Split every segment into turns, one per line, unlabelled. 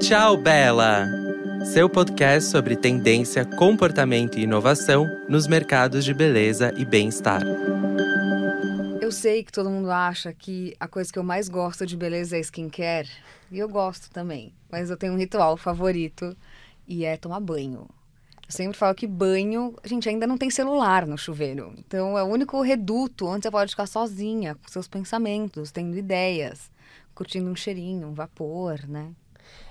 Tchau, Bela! Seu podcast sobre tendência, comportamento e inovação nos mercados de beleza e bem-estar.
Eu sei que todo mundo acha que a coisa que eu mais gosto de beleza é skincare. E eu gosto também. Mas eu tenho um ritual favorito e é tomar banho. Eu sempre falo que banho, a gente ainda não tem celular no chuveiro. Então é o único reduto onde você pode ficar sozinha, com seus pensamentos, tendo ideias, curtindo um cheirinho, um vapor, né?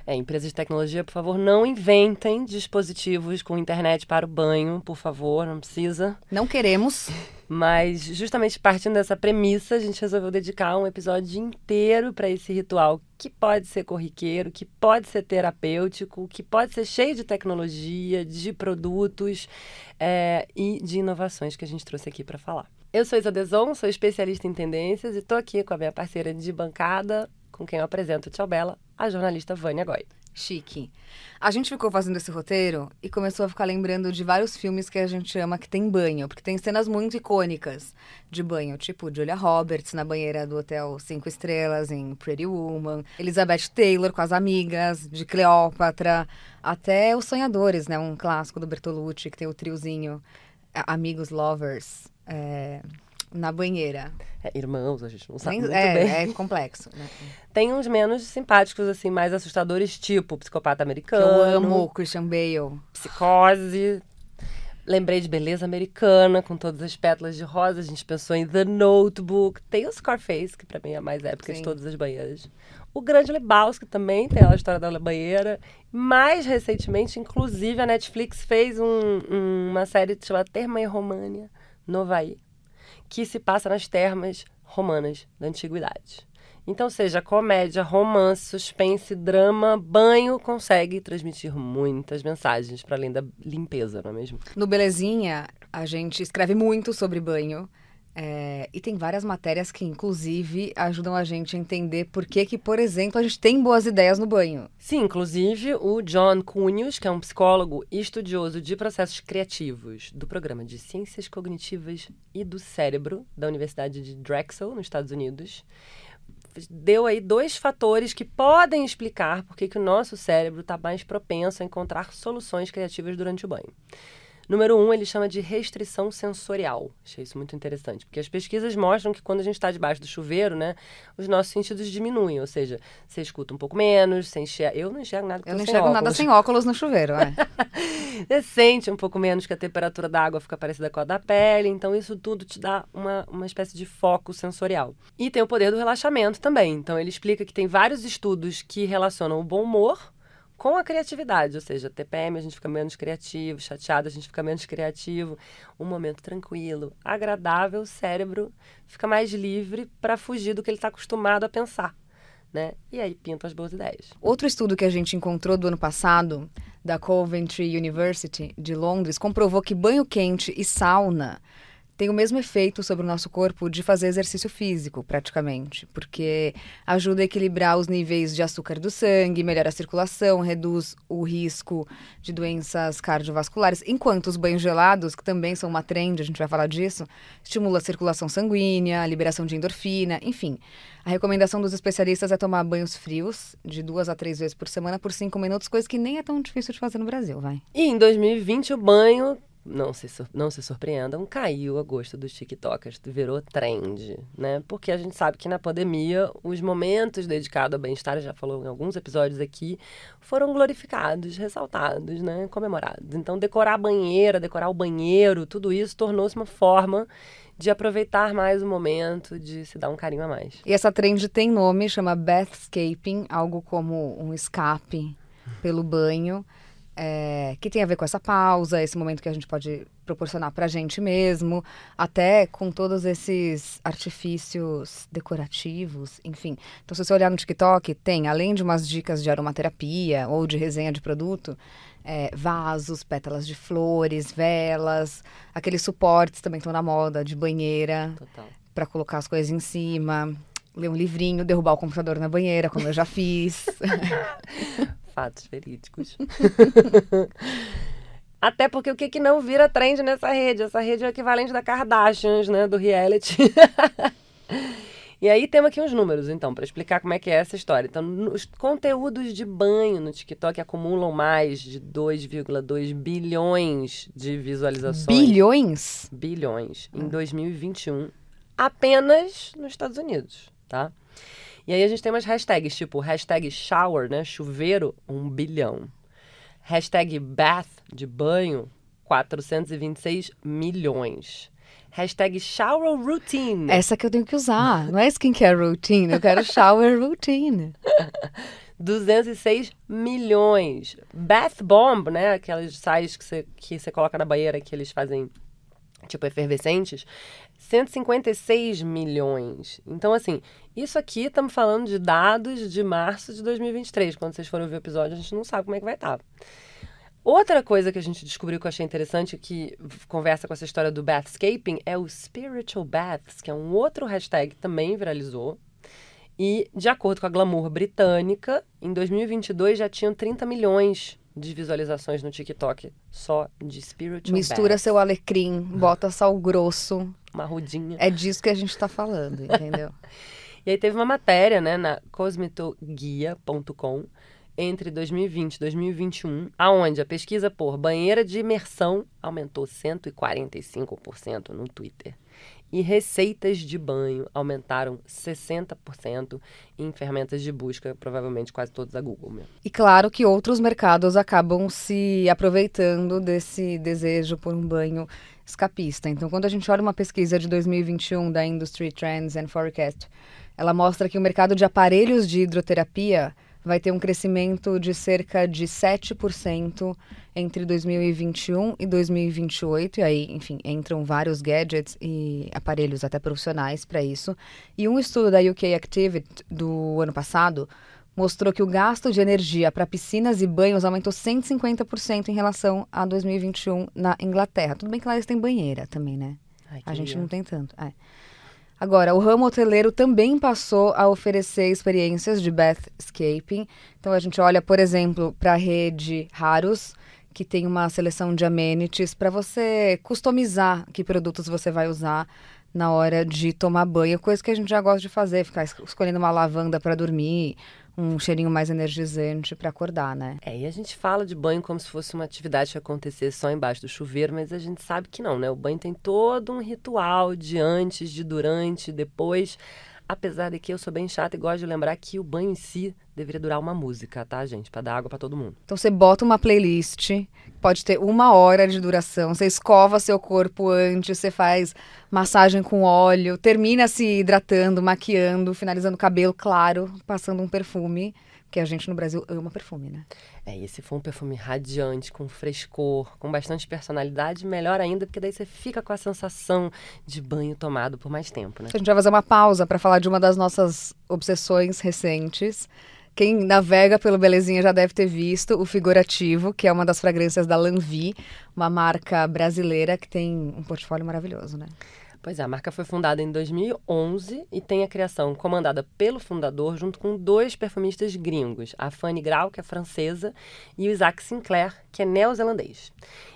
É, empresas de tecnologia, por favor, não inventem dispositivos com internet para o banho, por favor, não precisa.
Não queremos.
Mas, justamente partindo dessa premissa, a gente resolveu dedicar um episódio inteiro para esse ritual que pode ser corriqueiro, que pode ser terapêutico, que pode ser cheio de tecnologia, de produtos é, e de inovações que a gente trouxe aqui para falar. Eu sou Isa Deson, sou especialista em tendências e estou aqui com a minha parceira de bancada, com quem eu apresento Tchau Bela, a jornalista Vânia Goy.
Chique. A gente ficou fazendo esse roteiro e começou a ficar lembrando de vários filmes que a gente ama que tem banho, porque tem cenas muito icônicas de banho, tipo Julia Roberts na banheira do Hotel Cinco Estrelas em Pretty Woman, Elizabeth Taylor com as amigas, de Cleópatra, até Os Sonhadores, né? Um clássico do Bertolucci que tem o triozinho Amigos Lovers. É na banheira.
É, irmãos, a gente não sabe muito
é,
bem.
É complexo, né?
Tem uns menos simpáticos, assim, mais assustadores, tipo Psicopata Americano.
Que eu amo Christian Bale.
Psicose. Lembrei de Beleza Americana, com todas as pétalas de rosa. A gente pensou em The Notebook. Tem o Scarface, que pra mim é a mais épica Sim. de todas as banheiras. O Grande Lebowski também tem a história da banheira. Mais recentemente, inclusive, a Netflix fez um, um, uma série chamada Terma e România, no Havaí que se passa nas termas romanas da antiguidade. Então, seja comédia, romance, suspense, drama, banho consegue transmitir muitas mensagens para além da limpeza, não é mesmo?
No Belezinha, a gente escreve muito sobre banho. É, e tem várias matérias que, inclusive, ajudam a gente a entender por que, que, por exemplo, a gente tem boas ideias no banho.
Sim, inclusive o John Cunius, que é um psicólogo e estudioso de processos criativos do programa de Ciências Cognitivas e do Cérebro da Universidade de Drexel, nos Estados Unidos, deu aí dois fatores que podem explicar por que, que o nosso cérebro está mais propenso a encontrar soluções criativas durante o banho. Número um, ele chama de restrição sensorial. Achei isso muito interessante, porque as pesquisas mostram que quando a gente está debaixo do chuveiro, né, os nossos sentidos diminuem, ou seja, você escuta um pouco menos, você enxerga... Eu não enxergo nada
Eu não enxergo nada sem óculos no chuveiro, é.
você sente um pouco menos que a temperatura da água fica parecida com a da pele, então isso tudo te dá uma, uma espécie de foco sensorial. E tem o poder do relaxamento também. Então ele explica que tem vários estudos que relacionam o bom humor com a criatividade, ou seja, TPM a gente fica menos criativo, chateado a gente fica menos criativo, um momento tranquilo, agradável, o cérebro fica mais livre para fugir do que ele está acostumado a pensar. Né? E aí pintam as boas ideias.
Outro estudo que a gente encontrou do ano passado, da Coventry University de Londres, comprovou que banho quente e sauna tem o mesmo efeito sobre o nosso corpo de fazer exercício físico, praticamente, porque ajuda a equilibrar os níveis de açúcar do sangue, melhora a circulação, reduz o risco de doenças cardiovasculares, enquanto os banhos gelados, que também são uma trend, a gente vai falar disso, estimula a circulação sanguínea, a liberação de endorfina, enfim. A recomendação dos especialistas é tomar banhos frios, de duas a três vezes por semana, por cinco minutos, coisa que nem é tão difícil de fazer no Brasil, vai.
E em 2020 o banho não se, não se surpreendam, caiu a gosto dos TikTokers, virou trend, né? Porque a gente sabe que na pandemia os momentos dedicados ao bem-estar, já falou em alguns episódios aqui, foram glorificados, ressaltados, né? Comemorados. Então, decorar a banheira, decorar o banheiro, tudo isso tornou-se uma forma de aproveitar mais o momento, de se dar um carinho a mais.
E essa trend tem nome, chama bathscaping, algo como um escape pelo banho é, que tem a ver com essa pausa, esse momento que a gente pode proporcionar para a gente mesmo, até com todos esses artifícios decorativos, enfim. Então, se você olhar no TikTok, tem, além de umas dicas de aromaterapia ou de resenha de produto, é, vasos, pétalas de flores, velas, aqueles suportes também estão na moda, de banheira, para colocar as coisas em cima ler um livrinho, derrubar o computador na banheira, como eu já fiz.
fatos verídicos. Até porque o que, que não vira trend nessa rede? Essa rede é o equivalente da Kardashians, né? Do reality. E aí temos aqui uns números, então, para explicar como é que é essa história. Então, os conteúdos de banho no TikTok acumulam mais de 2,2 bilhões de visualizações.
Bilhões?
Bilhões. Em 2021, apenas nos Estados Unidos, tá? E aí a gente tem umas hashtags, tipo hashtag shower, né? Chuveiro, um bilhão. Hashtag bath, de banho, 426 milhões. Hashtag shower routine.
Essa que eu tenho que usar. Não é skincare routine, eu quero shower routine.
206 milhões. Bath bomb, né? Aquelas sais que você, que você coloca na banheira que eles fazem, tipo, efervescentes. 156 milhões. Então, assim, isso aqui estamos falando de dados de março de 2023. Quando vocês forem ver o episódio, a gente não sabe como é que vai estar. Tá. Outra coisa que a gente descobriu que eu achei interessante, que conversa com essa história do bathscaping, é o Spiritual Baths, que é um outro hashtag que também viralizou. E, de acordo com a Glamour britânica, em 2022 já tinham 30 milhões de visualizações no TikTok só de Spiritual
Mistura
baths.
seu alecrim, bota sal grosso.
Uma rudinha.
É disso que a gente está falando, entendeu?
e aí teve uma matéria, né, na cosmetoguia.com entre 2020 e 2021, aonde a pesquisa por banheira de imersão aumentou 145% no Twitter. E receitas de banho aumentaram 60% em ferramentas de busca, provavelmente quase todas da Google mesmo.
E claro que outros mercados acabam se aproveitando desse desejo por um banho escapista. Então, quando a gente olha uma pesquisa de 2021 da Industry Trends and Forecast, ela mostra que o mercado de aparelhos de hidroterapia vai ter um crescimento de cerca de 7% entre 2021 e 2028. E aí, enfim, entram vários gadgets e aparelhos até profissionais para isso. E um estudo da UK Activity do ano passado mostrou que o gasto de energia para piscinas e banhos aumentou 150% em relação a 2021 na Inglaterra. Tudo bem que lá eles têm banheira também, né?
Ai,
a gente não tem tanto. É. Agora, o ramo hoteleiro também passou a oferecer experiências de bathscaping. Então, a gente olha, por exemplo, para a rede Harus, que tem uma seleção de amenities para você customizar que produtos você vai usar na hora de tomar banho, coisa que a gente já gosta de fazer, ficar escolhendo uma lavanda para dormir, um cheirinho mais energizante para acordar, né?
É, e a gente fala de banho como se fosse uma atividade que acontecer só embaixo do chuveiro, mas a gente sabe que não, né? O banho tem todo um ritual de antes, de durante, depois. Apesar de que eu sou bem chata e gosto de lembrar que o banho em si deveria durar uma música, tá, gente? Para dar água para todo mundo.
Então você bota uma playlist, pode ter uma hora de duração, você escova seu corpo antes, você faz massagem com óleo, termina se hidratando, maquiando, finalizando o cabelo, claro, passando um perfume. Que a gente no Brasil ama perfume, né?
É, e se for um perfume radiante, com frescor, com bastante personalidade, melhor ainda, porque daí você fica com a sensação de banho tomado por mais tempo, né?
A gente vai fazer uma pausa para falar de uma das nossas obsessões recentes. Quem navega pelo Belezinha já deve ter visto o Figurativo, que é uma das fragrâncias da Lanvi, uma marca brasileira que tem um portfólio maravilhoso, né?
Pois é, a marca foi fundada em 2011 e tem a criação comandada pelo fundador junto com dois perfumistas gringos, a Fanny Grau, que é francesa, e o Isaac Sinclair, que é neozelandês.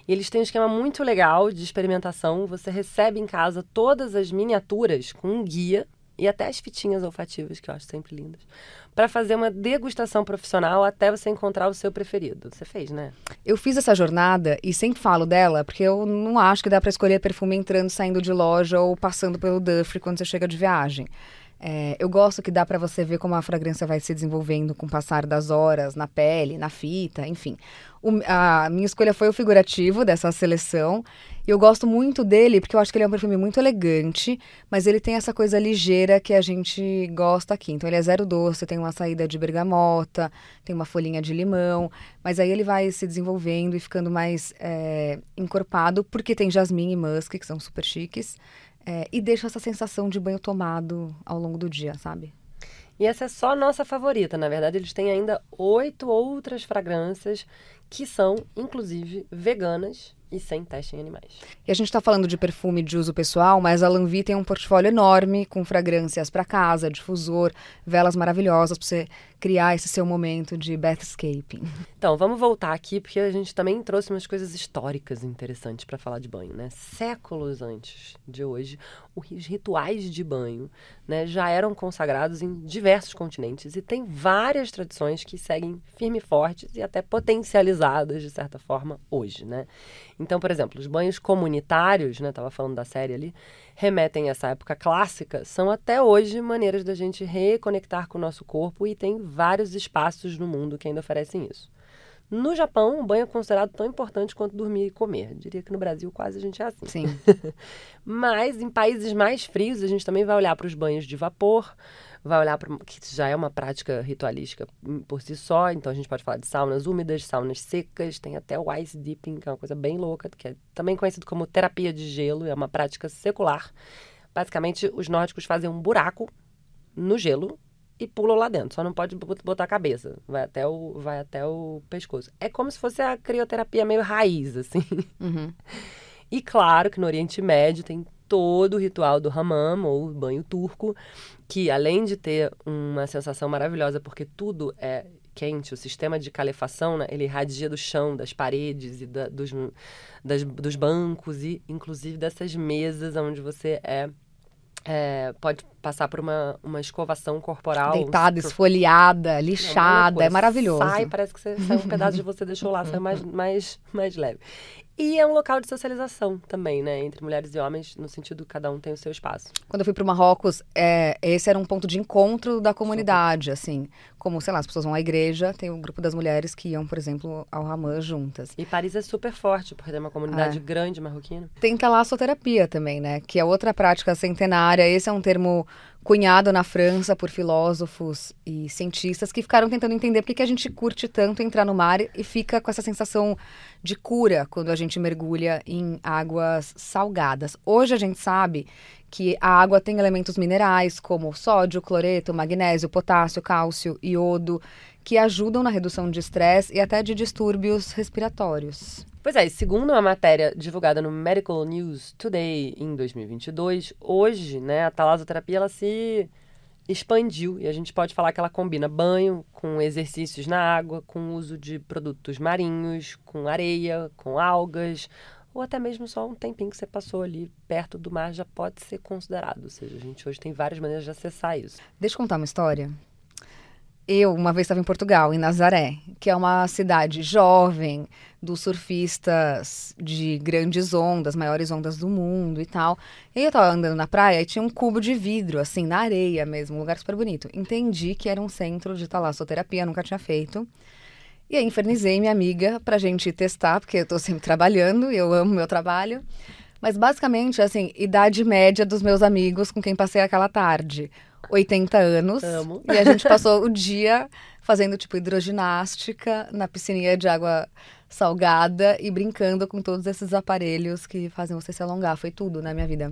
E eles têm um esquema muito legal de experimentação. Você recebe em casa todas as miniaturas com um guia e até as fitinhas olfativas, que eu acho sempre lindas, para fazer uma degustação profissional até você encontrar o seu preferido. Você fez, né?
Eu fiz essa jornada e sempre falo dela, porque eu não acho que dá para escolher perfume entrando, saindo de loja ou passando pelo Duffy quando você chega de viagem. É, eu gosto que dá para você ver como a fragrância vai se desenvolvendo com o passar das horas, na pele, na fita, enfim. O, a minha escolha foi o figurativo dessa seleção. E eu gosto muito dele porque eu acho que ele é um perfume muito elegante, mas ele tem essa coisa ligeira que a gente gosta aqui. Então ele é zero doce, tem uma saída de bergamota, tem uma folhinha de limão, mas aí ele vai se desenvolvendo e ficando mais é, encorpado porque tem jasmim e musk, que são super chiques. É, e deixa essa sensação de banho tomado ao longo do dia, sabe?
E essa é só a nossa favorita. Na verdade, eles têm ainda oito outras fragrâncias que são, inclusive, veganas e sem teste em animais.
E a gente está falando de perfume de uso pessoal, mas a Lanvi tem um portfólio enorme com fragrâncias para casa, difusor, velas maravilhosas para você criar esse seu momento de bathscaping.
Então, vamos voltar aqui porque a gente também trouxe umas coisas históricas interessantes para falar de banho, né? Séculos antes de hoje, os rituais de banho né, já eram consagrados em diversos continentes e tem várias tradições que seguem firme e fortes e até potencializadas, de certa forma, hoje. Né? Então, por exemplo, os banhos comunitários, né, estava falando da série ali, remetem a essa época clássica, são até hoje maneiras da gente reconectar com o nosso corpo e tem vários espaços no mundo que ainda oferecem isso. No Japão, o banho é considerado tão importante quanto dormir e comer. Diria que no Brasil quase a gente é assim.
Sim.
Mas em países mais frios, a gente também vai olhar para os banhos de vapor, vai olhar para que já é uma prática ritualística por si só. Então a gente pode falar de saunas úmidas, saunas secas, tem até o ice dipping, que é uma coisa bem louca, que é também conhecido como terapia de gelo, é uma prática secular. Basicamente, os nórdicos fazem um buraco no gelo e pulam lá dentro. Só não pode botar a cabeça. Vai até o, vai até o pescoço. É como se fosse a crioterapia meio raiz, assim.
Uhum.
E claro que no Oriente Médio tem todo o ritual do hammam, ou banho turco, que além de ter uma sensação maravilhosa, porque tudo é quente, o sistema de calefação, né, ele irradia do chão, das paredes e da, dos, das, dos bancos e inclusive dessas mesas onde você é é, pode passar por uma, uma escovação corporal.
Deitada, esfoliada, lixada, é, é maravilhoso.
Sai, parece que você, sai um pedaço de você deixou lá, sai mais, mais, mais leve. E é um local de socialização também, né? Entre mulheres e homens, no sentido que cada um tem o seu espaço.
Quando eu fui para o Marrocos, é, esse era um ponto de encontro da comunidade, assim. Como, sei lá, as pessoas vão à igreja, tem um grupo das mulheres que iam, por exemplo, ao Ramã juntas.
E Paris é super forte, porque tem uma comunidade é. grande marroquina.
Tem talassoterapia também, né? Que é outra prática centenária. Esse é um termo cunhado na França por filósofos e cientistas que ficaram tentando entender por que, a gente curte tanto entrar no mar e fica com essa sensação de cura quando a gente mergulha em águas salgadas. Hoje a gente sabe que a água tem elementos minerais como sódio, cloreto, magnésio, potássio, cálcio, iodo, que ajudam na redução de estresse e até de distúrbios respiratórios.
Pois é, segundo uma matéria divulgada no Medical News Today em 2022, hoje, né, a talasoterapia ela se expandiu e a gente pode falar que ela combina banho com exercícios na água, com uso de produtos marinhos, com areia, com algas, ou até mesmo só um tempinho que você passou ali perto do mar já pode ser considerado. Ou seja, a gente hoje tem várias maneiras de acessar isso.
Deixa eu contar uma história. Eu, uma vez, estava em Portugal, em Nazaré, que é uma cidade jovem, dos surfistas de grandes ondas, maiores ondas do mundo e tal. E eu estava andando na praia e tinha um cubo de vidro, assim, na areia mesmo, um lugar super bonito. Entendi que era um centro de talassoterapia, nunca tinha feito. E aí infernizei minha amiga pra gente testar, porque eu tô sempre trabalhando e eu amo meu trabalho. Mas basicamente, assim, idade média dos meus amigos com quem passei aquela tarde. 80 anos.
Amo.
E a gente passou o dia fazendo, tipo, hidroginástica na piscininha de água salgada e brincando com todos esses aparelhos que fazem você se alongar. Foi tudo na minha vida.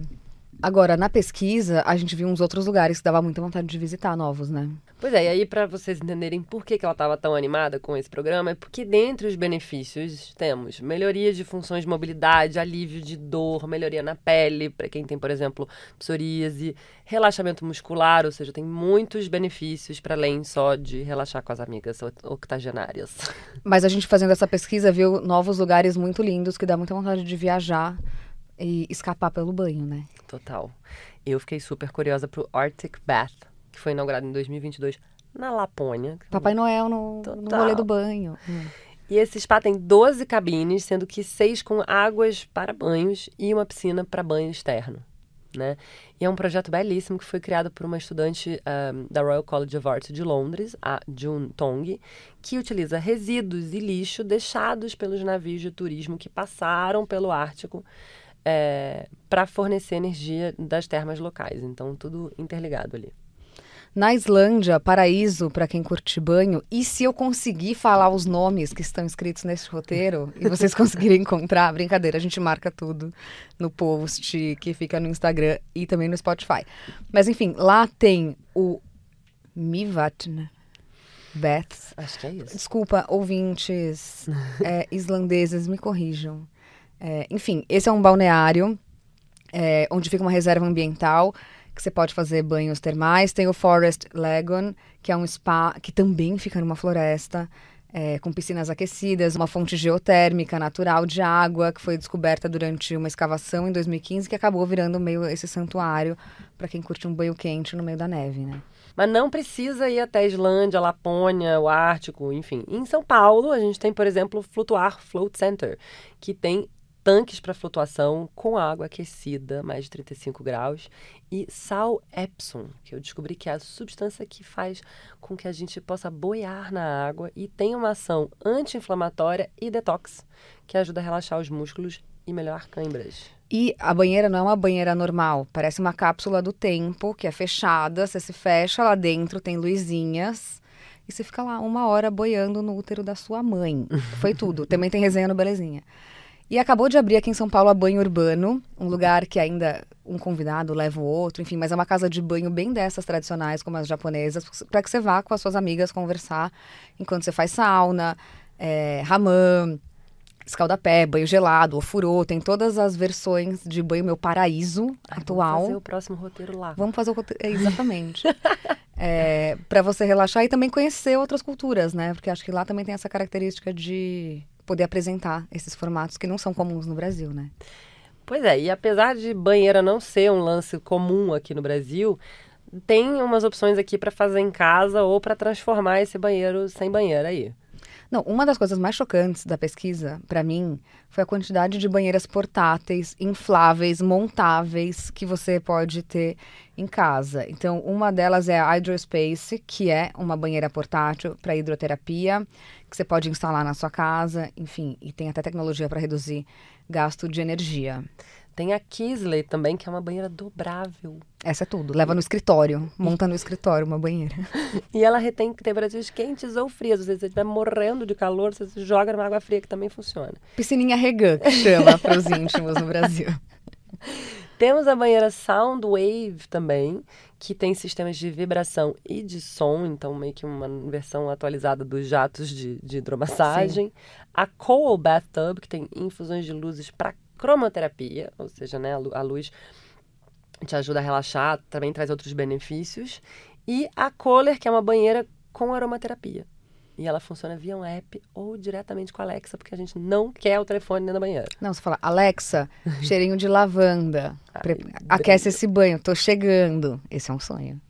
Agora, na pesquisa, a gente viu uns outros lugares que dava muita vontade de visitar novos, né?
Pois é, e aí para vocês entenderem por que, que ela estava tão animada com esse programa, é porque dentre os benefícios temos melhoria de funções de mobilidade, alívio de dor, melhoria na pele, para quem tem, por exemplo, psoríase, relaxamento muscular, ou seja, tem muitos benefícios para além só de relaxar com as amigas octogenárias.
Mas a gente fazendo essa pesquisa viu novos lugares muito lindos que dá muita vontade de viajar e escapar pelo banho, né?
Total. Eu fiquei super curiosa pro Arctic Bath, que foi inaugurado em 2022 na Lapônia.
Papai Noel no, no rolê do banho. Hum.
E esse spa tem 12 cabines, sendo que seis com águas para banhos e uma piscina para banho externo. Né? E é um projeto belíssimo que foi criado por uma estudante um, da Royal College of Art de Londres, a June Tong, que utiliza resíduos e lixo deixados pelos navios de turismo que passaram pelo Ártico é, para fornecer energia das termas locais. Então, tudo interligado ali.
Na Islândia, paraíso para quem curte banho. E se eu conseguir falar os nomes que estão escritos nesse roteiro e vocês conseguirem encontrar, brincadeira, a gente marca tudo no post que fica no Instagram e também no Spotify. Mas enfim, lá tem o Mivatn. Beths.
Acho que é isso.
Desculpa, ouvintes é, islandeses, me corrijam. É, enfim, esse é um balneário é, onde fica uma reserva ambiental que você pode fazer banhos termais. Tem o Forest Lagoon, que é um spa que também fica numa floresta. é, com piscinas aquecidas, uma fonte geotérmica natural de água que foi descoberta durante uma escavação em 2015 que acabou virando meio esse santuário para quem curte um banho quente no meio da neve, né?
Mas não precisa ir até a Islândia, Lapônia, o Ártico, enfim. Em São Paulo, a gente tem, por exemplo, o Flutuar Float Center, que tem tanques para flutuação com água aquecida, mais de 35 graus, e sal Epsom, que eu descobri que é a substância que faz com que a gente possa boiar na água e tem uma ação anti-inflamatória e detox, que ajuda a relaxar os músculos e melhorar câimbras.
E a banheira não é uma banheira normal, parece uma cápsula do tempo que é fechada, você se fecha lá dentro, tem luzinhas e você fica lá uma hora boiando no útero da sua mãe. Foi tudo. Também tem resenha no Belezinha. E acabou de abrir aqui em São Paulo a Banho Urbano, um lugar que ainda um convidado leva o outro, enfim, mas é uma casa de banho bem dessas tradicionais, como as japonesas, para que você vá com as suas amigas conversar enquanto você faz sauna, é, ramã, escaldapé, banho gelado, ofurô, tem todas as versões de banho meu paraíso
Ai,
atual.
Vamos fazer o próximo roteiro lá.
Vamos fazer o roteiro, exatamente. é, para você relaxar e também conhecer outras culturas, né? Porque acho que lá também tem essa característica de poder apresentar esses formatos que não são comuns no Brasil, né?
Pois é, e apesar de banheira não ser um lance comum aqui no Brasil, tem umas opções aqui para fazer em casa ou para transformar esse banheiro sem banheira aí.
Não, uma das coisas mais chocantes da pesquisa, para mim, foi a quantidade de banheiras portáteis, infláveis, montáveis que você pode ter em casa. Então, uma delas é a Hydrospace, que é uma banheira portátil para hidroterapia, que você pode instalar na sua casa, enfim, e tem até tecnologia para reduzir gasto de energia.
Tem a Kisley também, que é uma banheira dobrável.
Essa é tudo. Leva no escritório. Monta no escritório uma banheira.
E ela retém temperaturas quentes ou frias. Ou seja, você estiver morrendo de calor, você joga numa água fria, que também funciona.
Piscininha Regan, que chama para os íntimos no Brasil.
Temos a banheira Soundwave também, que tem sistemas de vibração e de som, então meio que uma versão atualizada dos jatos de, de hidromassagem. Sim. A Cool Bathtub, que tem infusões de luzes para cromoterapia, ou seja, né, a luz te ajuda a relaxar, também traz outros benefícios. E a Kohler, que é uma banheira com aromaterapia. E ela funciona via um app ou diretamente com a Alexa, porque a gente não quer o telefone dentro da banheira.
Não, você fala, Alexa, cheirinho de lavanda. Ai, aquece esse banho, tô chegando. Esse é um sonho.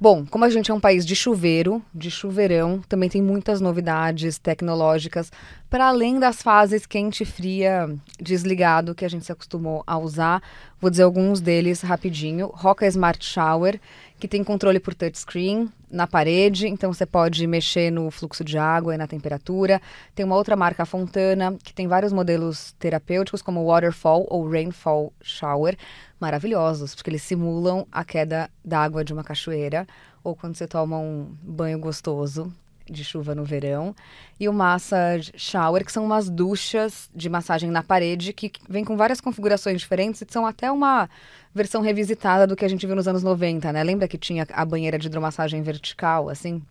Bom, como a gente é um país de chuveiro, de chuveirão, também tem muitas novidades tecnológicas para além das fases quente e fria desligado que a gente se acostumou a usar. Vou dizer alguns deles rapidinho. Roca Smart Shower, que tem controle por touchscreen na parede, então você pode mexer no fluxo de água e na temperatura. Tem uma outra marca, Fontana, que tem vários modelos terapêuticos, como Waterfall ou Rainfall Shower, maravilhosos, porque eles simulam a queda d'água de uma cachoeira ou quando você toma um banho gostoso de chuva no verão, e o Massage Shower, que são umas duchas de massagem na parede que vem com várias configurações diferentes e são até uma versão revisitada do que a gente viu nos anos 90, né? Lembra que tinha a banheira de hidromassagem vertical, assim?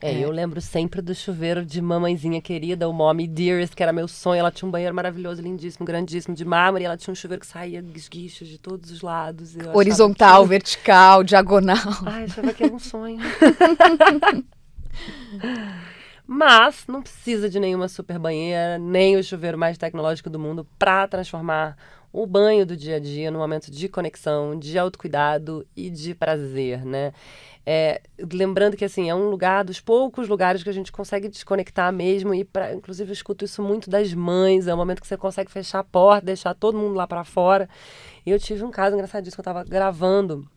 É, é, eu lembro sempre do chuveiro de mamãezinha querida, o Mommy Dearest, que era meu sonho. Ela tinha um banheiro maravilhoso, lindíssimo, grandíssimo, de mármore. E ela tinha um chuveiro que saía esguichos de todos os lados.
Horizontal, que... vertical, diagonal.
Ai, achava que era um sonho. Mas não precisa de nenhuma super banheira, nem o chuveiro mais tecnológico do mundo para transformar o banho do dia a dia num momento de conexão, de autocuidado e de prazer, né? É, lembrando que assim é um lugar dos poucos lugares que a gente consegue desconectar mesmo e para inclusive eu escuto isso muito das mães é o momento que você consegue fechar a porta deixar todo mundo lá para fora e eu tive um caso engraçadíssimo que eu estava gravando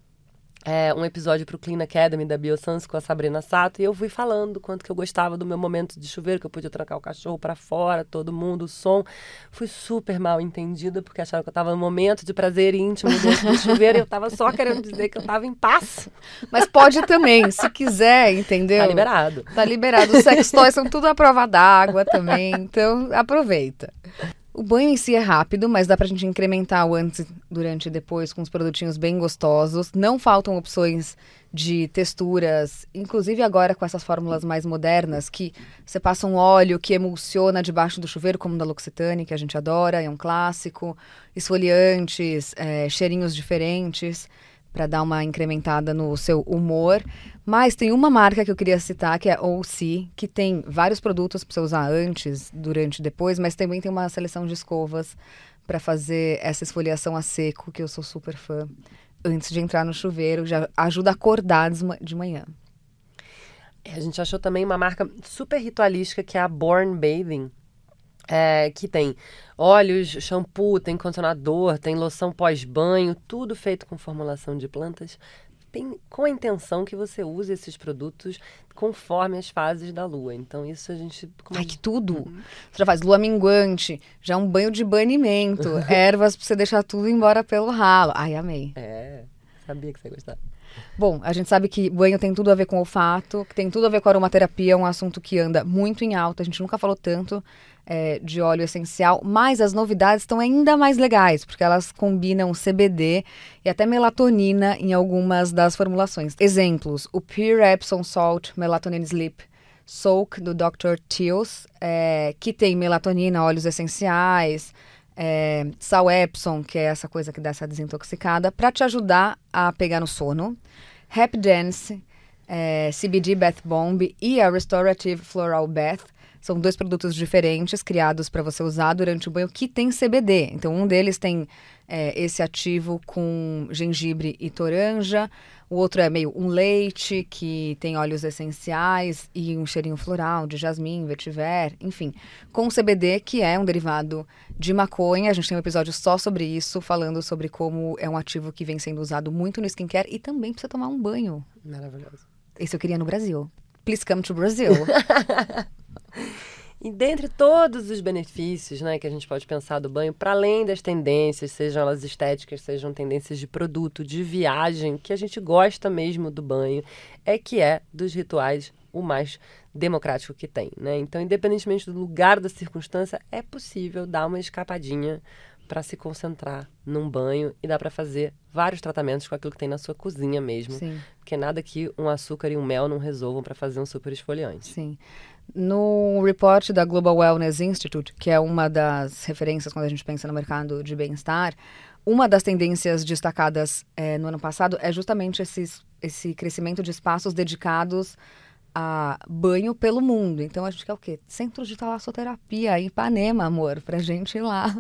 é, um episódio para o Clean Academy da Biosans com a Sabrina Sato e eu fui falando quanto que eu gostava do meu momento de chuveiro, que eu podia trancar o cachorro para fora, todo mundo, o som. Fui super mal entendida porque acharam que eu estava no momento de prazer íntimo do chuveiro e eu estava só querendo dizer que eu estava em paz.
Mas pode também, se quiser, entendeu?
Tá liberado.
Tá liberado. Os sex toys são tudo à prova d'água também, então aproveita. O banho em si é rápido, mas dá pra gente incrementar o antes, durante e depois com os produtinhos bem gostosos. Não faltam opções de texturas, inclusive agora com essas fórmulas mais modernas, que você passa um óleo que emulsiona debaixo do chuveiro, como da L'Occitane, que a gente adora, é um clássico. Esfoliantes, é, cheirinhos diferentes. Para dar uma incrementada no seu humor. Mas tem uma marca que eu queria citar, que é OC, que tem vários produtos para você usar antes, durante e depois, mas também tem uma seleção de escovas para fazer essa esfoliação a seco, que eu sou super fã. Antes de entrar no chuveiro, já ajuda a acordar de manhã.
É, a gente achou também uma marca super ritualística que é a Born Bathing. É, que tem óleos, shampoo, tem condicionador, tem loção pós-banho, tudo feito com formulação de plantas com a intenção que você use esses produtos conforme as fases da lua. Então, isso a gente.
Ai, que tudo! Uhum. Você já faz lua minguante, já um banho de banimento, ervas pra você deixar tudo embora pelo ralo. Ai, amei.
É, sabia que você ia gostar.
Bom, a gente sabe que banho tem tudo a ver com olfato, que tem tudo a ver com aromaterapia, um assunto que anda muito em alta. A gente nunca falou tanto é, de óleo essencial, mas as novidades estão ainda mais legais, porque elas combinam CBD e até melatonina em algumas das formulações. Exemplos: o Pure Epsom Salt Melatonin Sleep Soak do Dr. Teals, é, que tem melatonina, óleos essenciais, é, sal Epsom, que é essa coisa que dá essa desintoxicada, para te ajudar a pegar no sono. Hap Dance, é, CBD Bath Bomb e a Restorative Floral Bath são dois produtos diferentes criados para você usar durante o banho que tem CBD. Então, um deles tem é, esse ativo com gengibre e toranja. O outro é meio um leite que tem óleos essenciais e um cheirinho floral de jasmim, vetiver, enfim, com CBD, que é um derivado de maconha. A gente tem um episódio só sobre isso, falando sobre como é um ativo que vem sendo usado muito no skincare e também precisa tomar um banho.
Maravilhoso.
Esse eu queria no Brasil. Please come to Brazil.
E dentre todos os benefícios né, que a gente pode pensar do banho, para além das tendências, sejam elas estéticas, sejam tendências de produto, de viagem, que a gente gosta mesmo do banho, é que é dos rituais o mais democrático que tem. Né? Então, independentemente do lugar da circunstância, é possível dar uma escapadinha para se concentrar num banho e dá para fazer vários tratamentos com aquilo que tem na sua cozinha mesmo. Sim. Porque nada que um açúcar e um mel não resolvam para fazer um super esfoliante.
Sim. No report da Global Wellness Institute, que é uma das referências quando a gente pensa no mercado de bem-estar, uma das tendências destacadas é, no ano passado é justamente esses, esse crescimento de espaços dedicados a banho pelo mundo. Então a gente quer o quê? Centro de talassoterapia em Ipanema, amor, pra gente ir lá.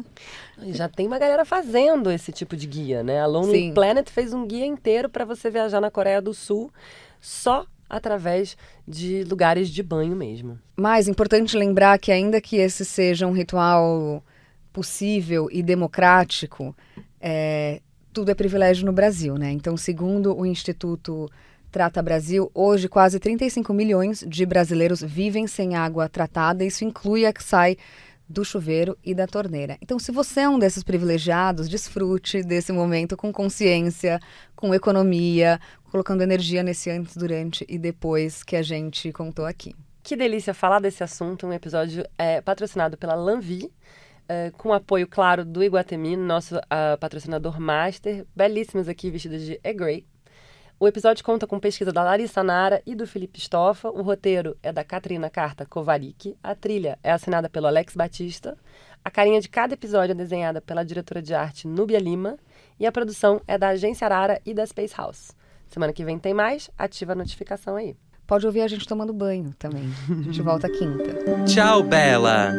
Já tem uma galera fazendo esse tipo de guia, né? A Lonely Sim. Planet fez um guia inteiro para você viajar na Coreia do Sul só através de lugares de banho mesmo.
Mas importante lembrar que ainda que esse seja um ritual possível e democrático, é, tudo é privilégio no Brasil, né? Então, segundo o Instituto Trata Brasil, hoje quase 35 milhões de brasileiros vivem sem água tratada. Isso inclui a que sai do chuveiro e da torneira. Então, se você é um desses privilegiados, desfrute desse momento com consciência, com economia, colocando energia nesse antes, durante e depois que a gente contou aqui.
Que delícia falar desse assunto. Um episódio é, patrocinado pela Lanvi, é, com apoio, claro, do Iguatemi, nosso uh, patrocinador master. Belíssimas aqui, vestidas de E. O episódio conta com pesquisa da Larissa Nara e do Felipe Stoffa. O roteiro é da Katrina Carta Kovarik. A trilha é assinada pelo Alex Batista. A carinha de cada episódio é desenhada pela diretora de arte Núbia Lima. E a produção é da Agência Arara e da Space House. Semana que vem tem mais. Ativa a notificação aí.
Pode ouvir a gente tomando banho também. A gente volta quinta.
Tchau, Bela!